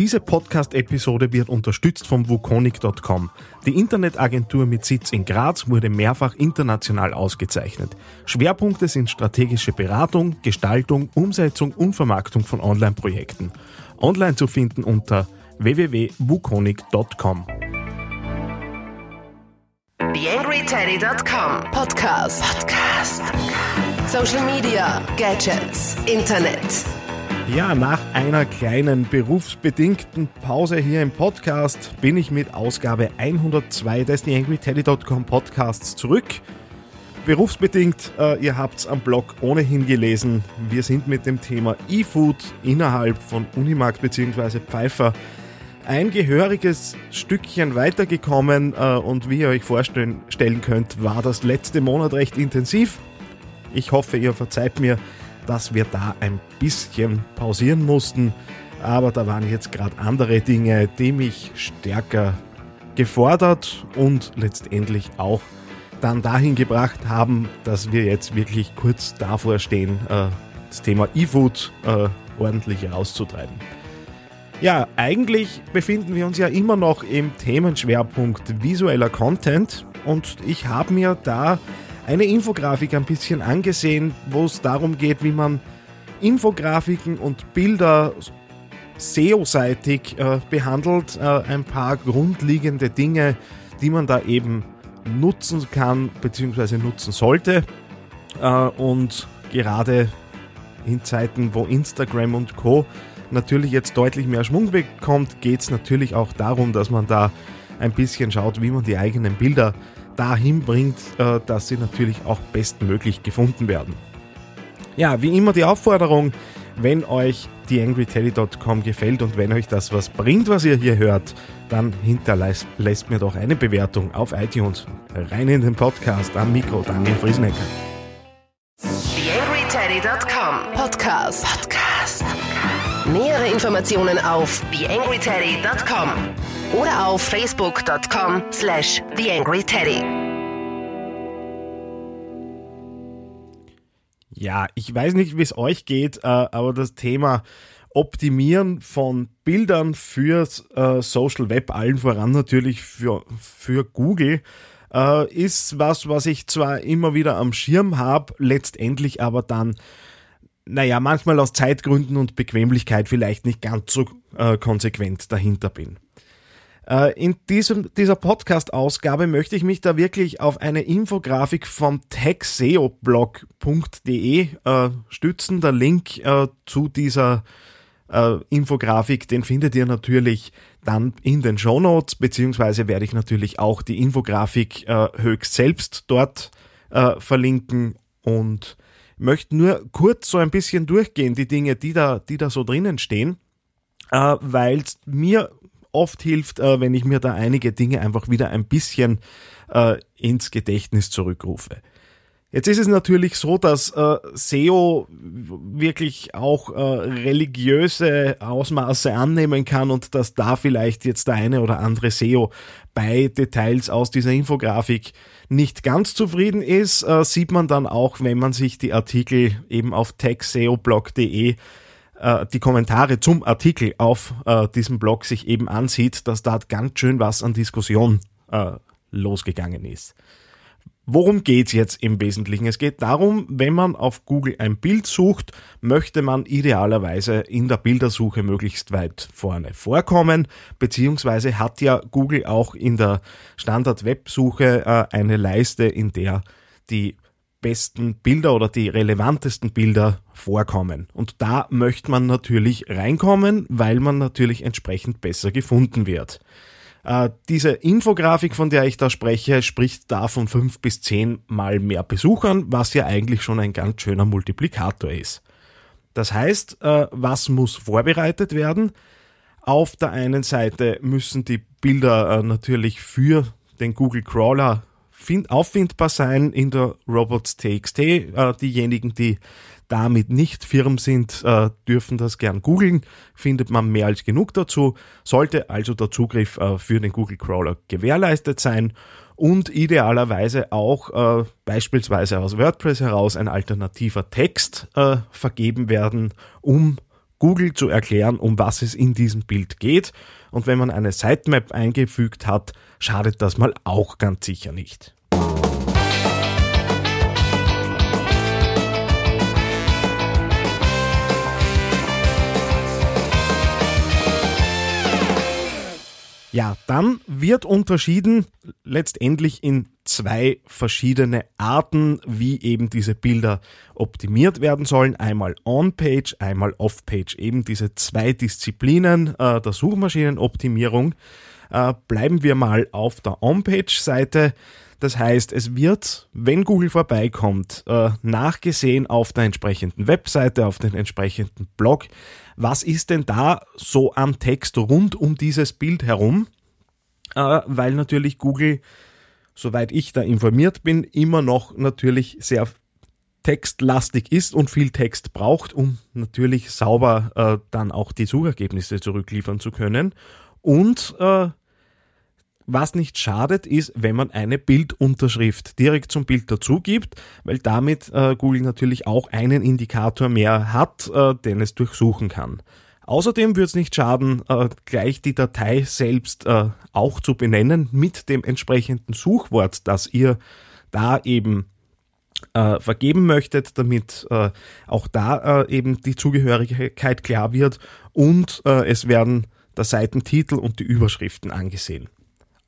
Diese Podcast-Episode wird unterstützt vom Wukonic.com. Die Internetagentur mit Sitz in Graz wurde mehrfach international ausgezeichnet. Schwerpunkte sind strategische Beratung, Gestaltung, Umsetzung und Vermarktung von Online-Projekten. Online zu finden unter www.wukonic.com. TheAngryTeddy.com Podcast. Podcast. Social Media, Gadgets, Internet. Ja, nach einer kleinen berufsbedingten Pause hier im Podcast bin ich mit Ausgabe 102 des TheAngryTeddy.com Podcasts zurück. Berufsbedingt, äh, ihr habt es am Blog ohnehin gelesen, wir sind mit dem Thema E-Food innerhalb von Unimarkt bzw. Pfeiffer ein gehöriges Stückchen weitergekommen äh, und wie ihr euch vorstellen könnt, war das letzte Monat recht intensiv. Ich hoffe, ihr verzeiht mir, dass wir da ein bisschen pausieren mussten. Aber da waren jetzt gerade andere Dinge, die mich stärker gefordert und letztendlich auch dann dahin gebracht haben, dass wir jetzt wirklich kurz davor stehen, äh, das Thema E-Food äh, ordentlich herauszutreiben. Ja, eigentlich befinden wir uns ja immer noch im Themenschwerpunkt visueller Content und ich habe mir da eine Infografik ein bisschen angesehen, wo es darum geht, wie man Infografiken und Bilder SEO-seitig äh, behandelt. Äh, ein paar grundlegende Dinge, die man da eben nutzen kann bzw. nutzen sollte. Äh, und gerade in Zeiten, wo Instagram und Co natürlich jetzt deutlich mehr Schwung bekommt, geht es natürlich auch darum, dass man da ein bisschen schaut, wie man die eigenen Bilder dahin bringt, äh, dass sie natürlich auch bestmöglich gefunden werden. Ja, wie immer die Aufforderung, wenn euch theangryteddy.com gefällt und wenn euch das was bringt, was ihr hier hört, dann hinterlasst mir doch eine Bewertung auf iTunes. Rein in den Podcast am Mikro, Daniel Friesenecker. TheAngryTeddy.com Podcast. Podcast. Nähere Informationen auf TheAngryTeddy.com oder auf facebook.com slash TheAngryTeddy. Ja, ich weiß nicht, wie es euch geht, äh, aber das Thema Optimieren von Bildern für äh, Social Web, allen voran natürlich für, für Google, äh, ist was, was ich zwar immer wieder am Schirm habe, letztendlich aber dann naja, manchmal aus Zeitgründen und Bequemlichkeit vielleicht nicht ganz so konsequent dahinter bin. Äh, in diesem, dieser Podcast-Ausgabe möchte ich mich da wirklich auf eine Infografik vom techseoblog.de äh, stützen. Der Link äh, zu dieser äh, Infografik, den findet ihr natürlich dann in den Show Notes, beziehungsweise werde ich natürlich auch die Infografik äh, höchst selbst dort äh, verlinken und möchte nur kurz so ein bisschen durchgehen, die Dinge, die da, die da so drinnen stehen, weil mir oft hilft, äh, wenn ich mir da einige Dinge einfach wieder ein bisschen äh, ins Gedächtnis zurückrufe. Jetzt ist es natürlich so, dass äh, SEO wirklich auch äh, religiöse Ausmaße annehmen kann und dass da vielleicht jetzt der eine oder andere SEO bei Details aus dieser Infografik nicht ganz zufrieden ist, äh, sieht man dann auch, wenn man sich die Artikel eben auf techseoblog.de äh, die Kommentare zum Artikel auf äh, diesem Blog sich eben ansieht, dass da ganz schön was an Diskussion äh, losgegangen ist. Worum geht's jetzt im Wesentlichen? Es geht darum, wenn man auf Google ein Bild sucht, möchte man idealerweise in der Bildersuche möglichst weit vorne vorkommen, beziehungsweise hat ja Google auch in der Standard-Websuche äh, eine Leiste, in der die besten Bilder oder die relevantesten Bilder vorkommen. Und da möchte man natürlich reinkommen, weil man natürlich entsprechend besser gefunden wird. Äh, diese Infografik, von der ich da spreche, spricht da von fünf bis zehn Mal mehr Besuchern, was ja eigentlich schon ein ganz schöner Multiplikator ist. Das heißt, äh, was muss vorbereitet werden? Auf der einen Seite müssen die Bilder äh, natürlich für den Google Crawler auffindbar sein in der Robots.txt. Äh, diejenigen, die damit nicht firm sind, äh, dürfen das gern googeln. Findet man mehr als genug dazu. Sollte also der Zugriff äh, für den Google Crawler gewährleistet sein und idealerweise auch äh, beispielsweise aus WordPress heraus ein alternativer Text äh, vergeben werden, um Google zu erklären, um was es in diesem Bild geht. Und wenn man eine Sitemap eingefügt hat, schadet das mal auch ganz sicher nicht. Ja, dann wird unterschieden letztendlich in zwei verschiedene Arten, wie eben diese Bilder optimiert werden sollen. Einmal On-Page, einmal Off-Page. Eben diese zwei Disziplinen äh, der Suchmaschinenoptimierung. Äh, bleiben wir mal auf der On-Page-Seite. Das heißt, es wird, wenn Google vorbeikommt, äh, nachgesehen auf der entsprechenden Webseite, auf den entsprechenden Blog. Was ist denn da so am Text rund um dieses Bild herum? Äh, weil natürlich Google, soweit ich da informiert bin, immer noch natürlich sehr textlastig ist und viel Text braucht, um natürlich sauber äh, dann auch die Suchergebnisse zurückliefern zu können. Und äh, was nicht schadet, ist, wenn man eine Bildunterschrift direkt zum Bild dazu gibt, weil damit äh, Google natürlich auch einen Indikator mehr hat, äh, den es durchsuchen kann. Außerdem würde es nicht schaden, äh, gleich die Datei selbst äh, auch zu benennen mit dem entsprechenden Suchwort, das ihr da eben äh, vergeben möchtet, damit äh, auch da äh, eben die Zugehörigkeit klar wird und äh, es werden der Seitentitel und die Überschriften angesehen.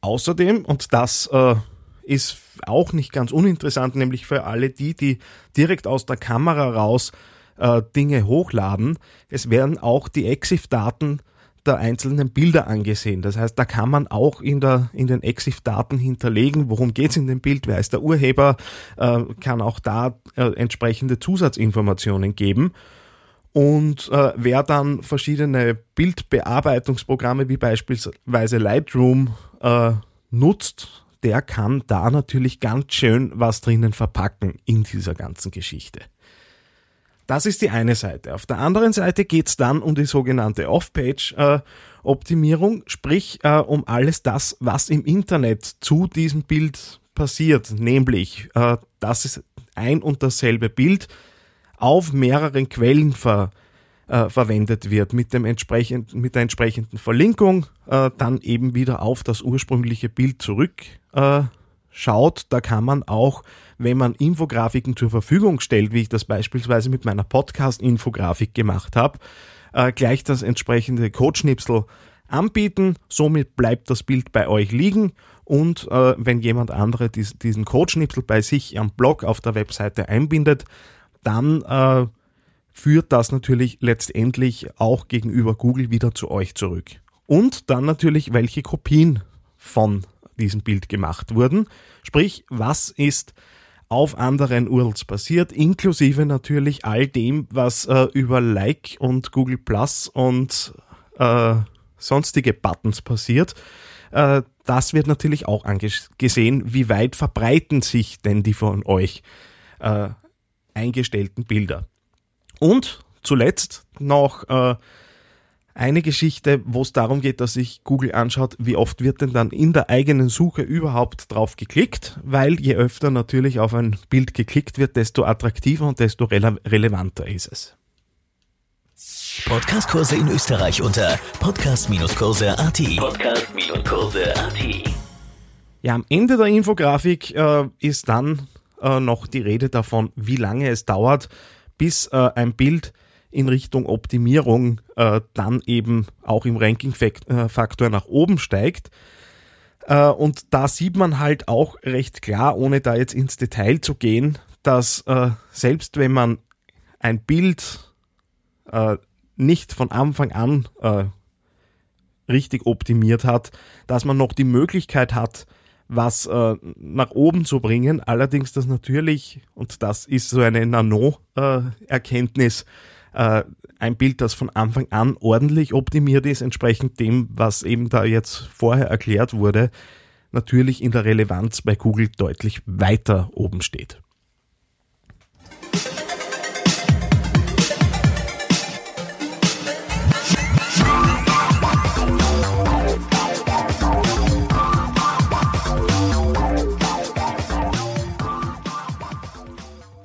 Außerdem, und das äh, ist auch nicht ganz uninteressant, nämlich für alle die, die direkt aus der Kamera raus äh, Dinge hochladen, es werden auch die EXIF-Daten der einzelnen Bilder angesehen. Das heißt, da kann man auch in, der, in den EXIF-Daten hinterlegen, worum geht es in dem Bild, wer ist der Urheber, äh, kann auch da äh, entsprechende Zusatzinformationen geben. Und äh, wer dann verschiedene Bildbearbeitungsprogramme wie beispielsweise Lightroom äh, nutzt, der kann da natürlich ganz schön was drinnen verpacken in dieser ganzen Geschichte. Das ist die eine Seite. Auf der anderen Seite geht es dann um die sogenannte Off-Page-Optimierung, sprich äh, um alles das, was im Internet zu diesem Bild passiert, nämlich äh, dass es ein und dasselbe Bild auf mehreren Quellen ver, äh, verwendet wird mit, dem entsprechend, mit der entsprechenden Verlinkung, äh, dann eben wieder auf das ursprüngliche Bild zurück äh. Da kann man auch wenn man Infografiken zur Verfügung stellt, wie ich das beispielsweise mit meiner Podcast-Infografik gemacht habe, äh, gleich das entsprechende Codeschnipsel anbieten. Somit bleibt das Bild bei euch liegen und äh, wenn jemand andere dies, diesen Codeschnipsel bei sich am Blog auf der Webseite einbindet, dann äh, führt das natürlich letztendlich auch gegenüber Google wieder zu euch zurück. Und dann natürlich, welche Kopien von diesem Bild gemacht wurden. Sprich, was ist auf anderen URLs passiert, inklusive natürlich all dem, was äh, über Like und Google Plus und äh, sonstige Buttons passiert. Äh, das wird natürlich auch angesehen, wie weit verbreiten sich denn die von euch äh, eingestellten Bilder. Und zuletzt noch äh, eine Geschichte, wo es darum geht, dass sich Google anschaut, wie oft wird denn dann in der eigenen Suche überhaupt drauf geklickt, weil je öfter natürlich auf ein Bild geklickt wird, desto attraktiver und desto rele relevanter ist es. Podcastkurse in Österreich unter podcast-kurse.at. Podcast-kurse.at. Ja, am Ende der Infografik äh, ist dann äh, noch die Rede davon, wie lange es dauert, bis äh, ein Bild in Richtung Optimierung äh, dann eben auch im Ranking-Faktor nach oben steigt. Äh, und da sieht man halt auch recht klar, ohne da jetzt ins Detail zu gehen, dass äh, selbst wenn man ein Bild äh, nicht von Anfang an äh, richtig optimiert hat, dass man noch die Möglichkeit hat, was äh, nach oben zu bringen. Allerdings das natürlich, und das ist so eine Nano-Erkenntnis, äh, ein Bild, das von Anfang an ordentlich optimiert ist, entsprechend dem, was eben da jetzt vorher erklärt wurde, natürlich in der Relevanz bei Google deutlich weiter oben steht.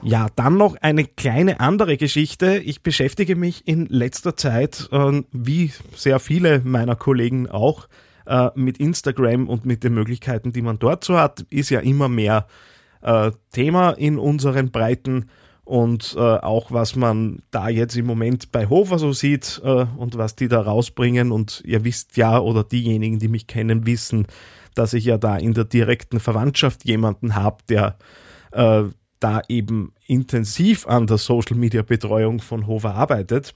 Ja, dann noch eine kleine andere Geschichte. Ich beschäftige mich in letzter Zeit, äh, wie sehr viele meiner Kollegen auch, äh, mit Instagram und mit den Möglichkeiten, die man dort so hat, ist ja immer mehr äh, Thema in unseren Breiten. Und äh, auch was man da jetzt im Moment bei Hofer so sieht äh, und was die da rausbringen. Und ihr wisst ja oder diejenigen, die mich kennen, wissen, dass ich ja da in der direkten Verwandtschaft jemanden habe, der äh, da eben intensiv an der Social Media Betreuung von Hofer arbeitet.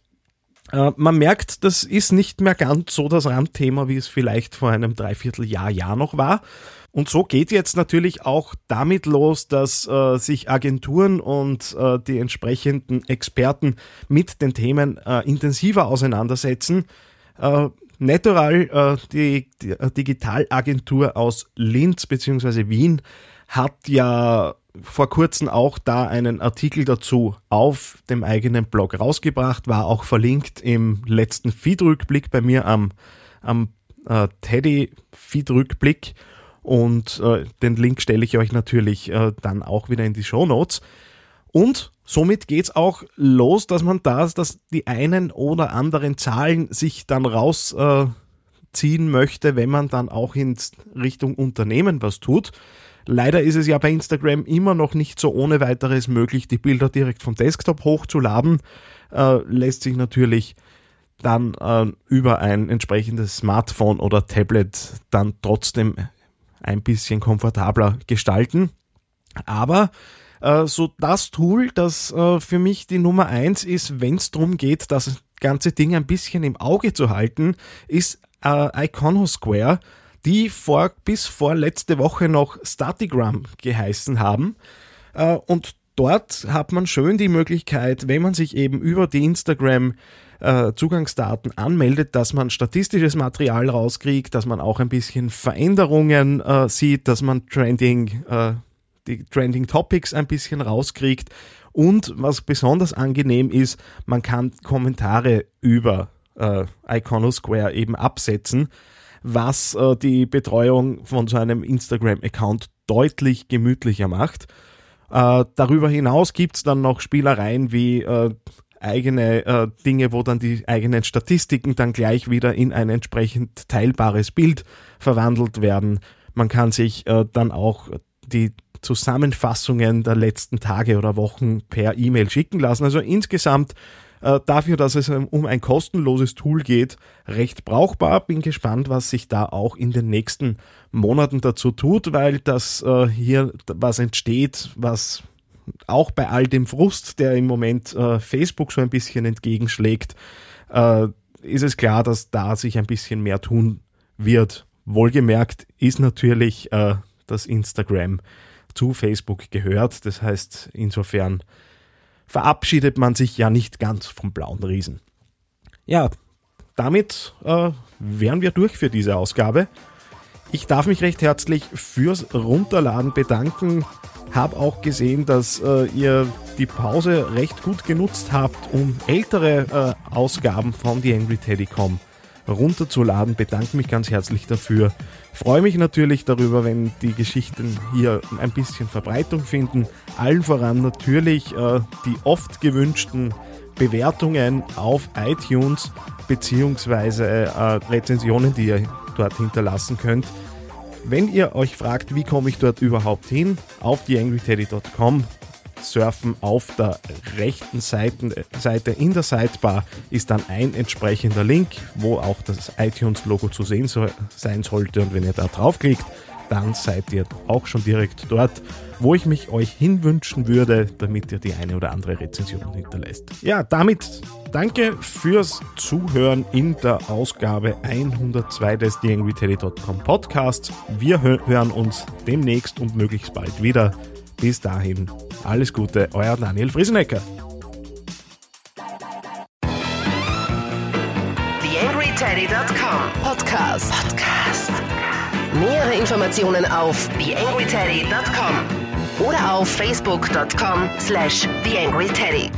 Äh, man merkt, das ist nicht mehr ganz so das Randthema, wie es vielleicht vor einem Dreivierteljahr, Jahr noch war. Und so geht jetzt natürlich auch damit los, dass äh, sich Agenturen und äh, die entsprechenden Experten mit den Themen äh, intensiver auseinandersetzen. Äh, Natural, die, die Digitalagentur aus Linz bzw. Wien, hat ja vor kurzem auch da einen Artikel dazu auf dem eigenen Blog rausgebracht, war auch verlinkt im letzten Feed-Rückblick bei mir am, am äh, Teddy-Feed-Rückblick und äh, den Link stelle ich euch natürlich äh, dann auch wieder in die Show Notes. Und somit geht's auch los, dass man da, dass die einen oder anderen Zahlen sich dann rausziehen äh, möchte, wenn man dann auch in Richtung Unternehmen was tut. Leider ist es ja bei Instagram immer noch nicht so ohne weiteres möglich, die Bilder direkt vom Desktop hochzuladen. Äh, lässt sich natürlich dann äh, über ein entsprechendes Smartphone oder Tablet dann trotzdem ein bisschen komfortabler gestalten. Aber äh, so das Tool, das äh, für mich die Nummer eins ist, wenn es darum geht, das ganze Ding ein bisschen im Auge zu halten, ist äh, Iconosquare, die vor, bis vor letzte Woche noch Statigram geheißen haben. Äh, und dort hat man schön die Möglichkeit, wenn man sich eben über die Instagram äh, Zugangsdaten anmeldet, dass man statistisches Material rauskriegt, dass man auch ein bisschen Veränderungen äh, sieht, dass man Trending, die Trending Topics ein bisschen rauskriegt. Und was besonders angenehm ist, man kann Kommentare über äh, Iconosquare eben absetzen, was äh, die Betreuung von so einem Instagram-Account deutlich gemütlicher macht. Äh, darüber hinaus gibt's dann noch Spielereien wie äh, eigene äh, Dinge, wo dann die eigenen Statistiken dann gleich wieder in ein entsprechend teilbares Bild verwandelt werden. Man kann sich äh, dann auch die Zusammenfassungen der letzten Tage oder Wochen per E-Mail schicken lassen. Also insgesamt äh, dafür, dass es um ein kostenloses Tool geht, recht brauchbar. Bin gespannt, was sich da auch in den nächsten Monaten dazu tut, weil das äh, hier was entsteht, was auch bei all dem Frust, der im Moment äh, Facebook so ein bisschen entgegenschlägt, äh, ist es klar, dass da sich ein bisschen mehr tun wird. Wohlgemerkt ist natürlich, äh, dass Instagram zu Facebook gehört. Das heißt, insofern verabschiedet man sich ja nicht ganz vom blauen Riesen. Ja, damit äh, wären wir durch für diese Ausgabe. Ich darf mich recht herzlich fürs Runterladen bedanken. Hab auch gesehen, dass äh, ihr die Pause recht gut genutzt habt, um ältere äh, Ausgaben von The Angry Teddycom runterzuladen. Bedanke mich ganz herzlich dafür. Freue mich natürlich darüber, wenn die Geschichten hier ein bisschen Verbreitung finden. Allen voran natürlich äh, die oft gewünschten Bewertungen auf iTunes beziehungsweise äh, Rezensionen, die ihr dort hinterlassen könnt. Wenn ihr euch fragt, wie komme ich dort überhaupt hin, auf theangryteddy.com surfen auf der rechten Seite, Seite in der Sidebar ist dann ein entsprechender Link, wo auch das iTunes-Logo zu sehen so, sein sollte. Und wenn ihr da draufklickt, dann seid ihr auch schon direkt dort, wo ich mich euch hinwünschen würde, damit ihr die eine oder andere Rezension hinterlässt. Ja, damit danke fürs Zuhören in der Ausgabe 102 des TheAngryTeddy.com Podcasts. Wir hören uns demnächst und möglichst bald wieder. Bis dahin, alles Gute, euer Daniel Friesenecker. TheAngryTeddy.com Podcast. Podcast. Nähere Informationen auf TheAngryTeddy.com oder auf Facebook.com slash TheAngryTeddy.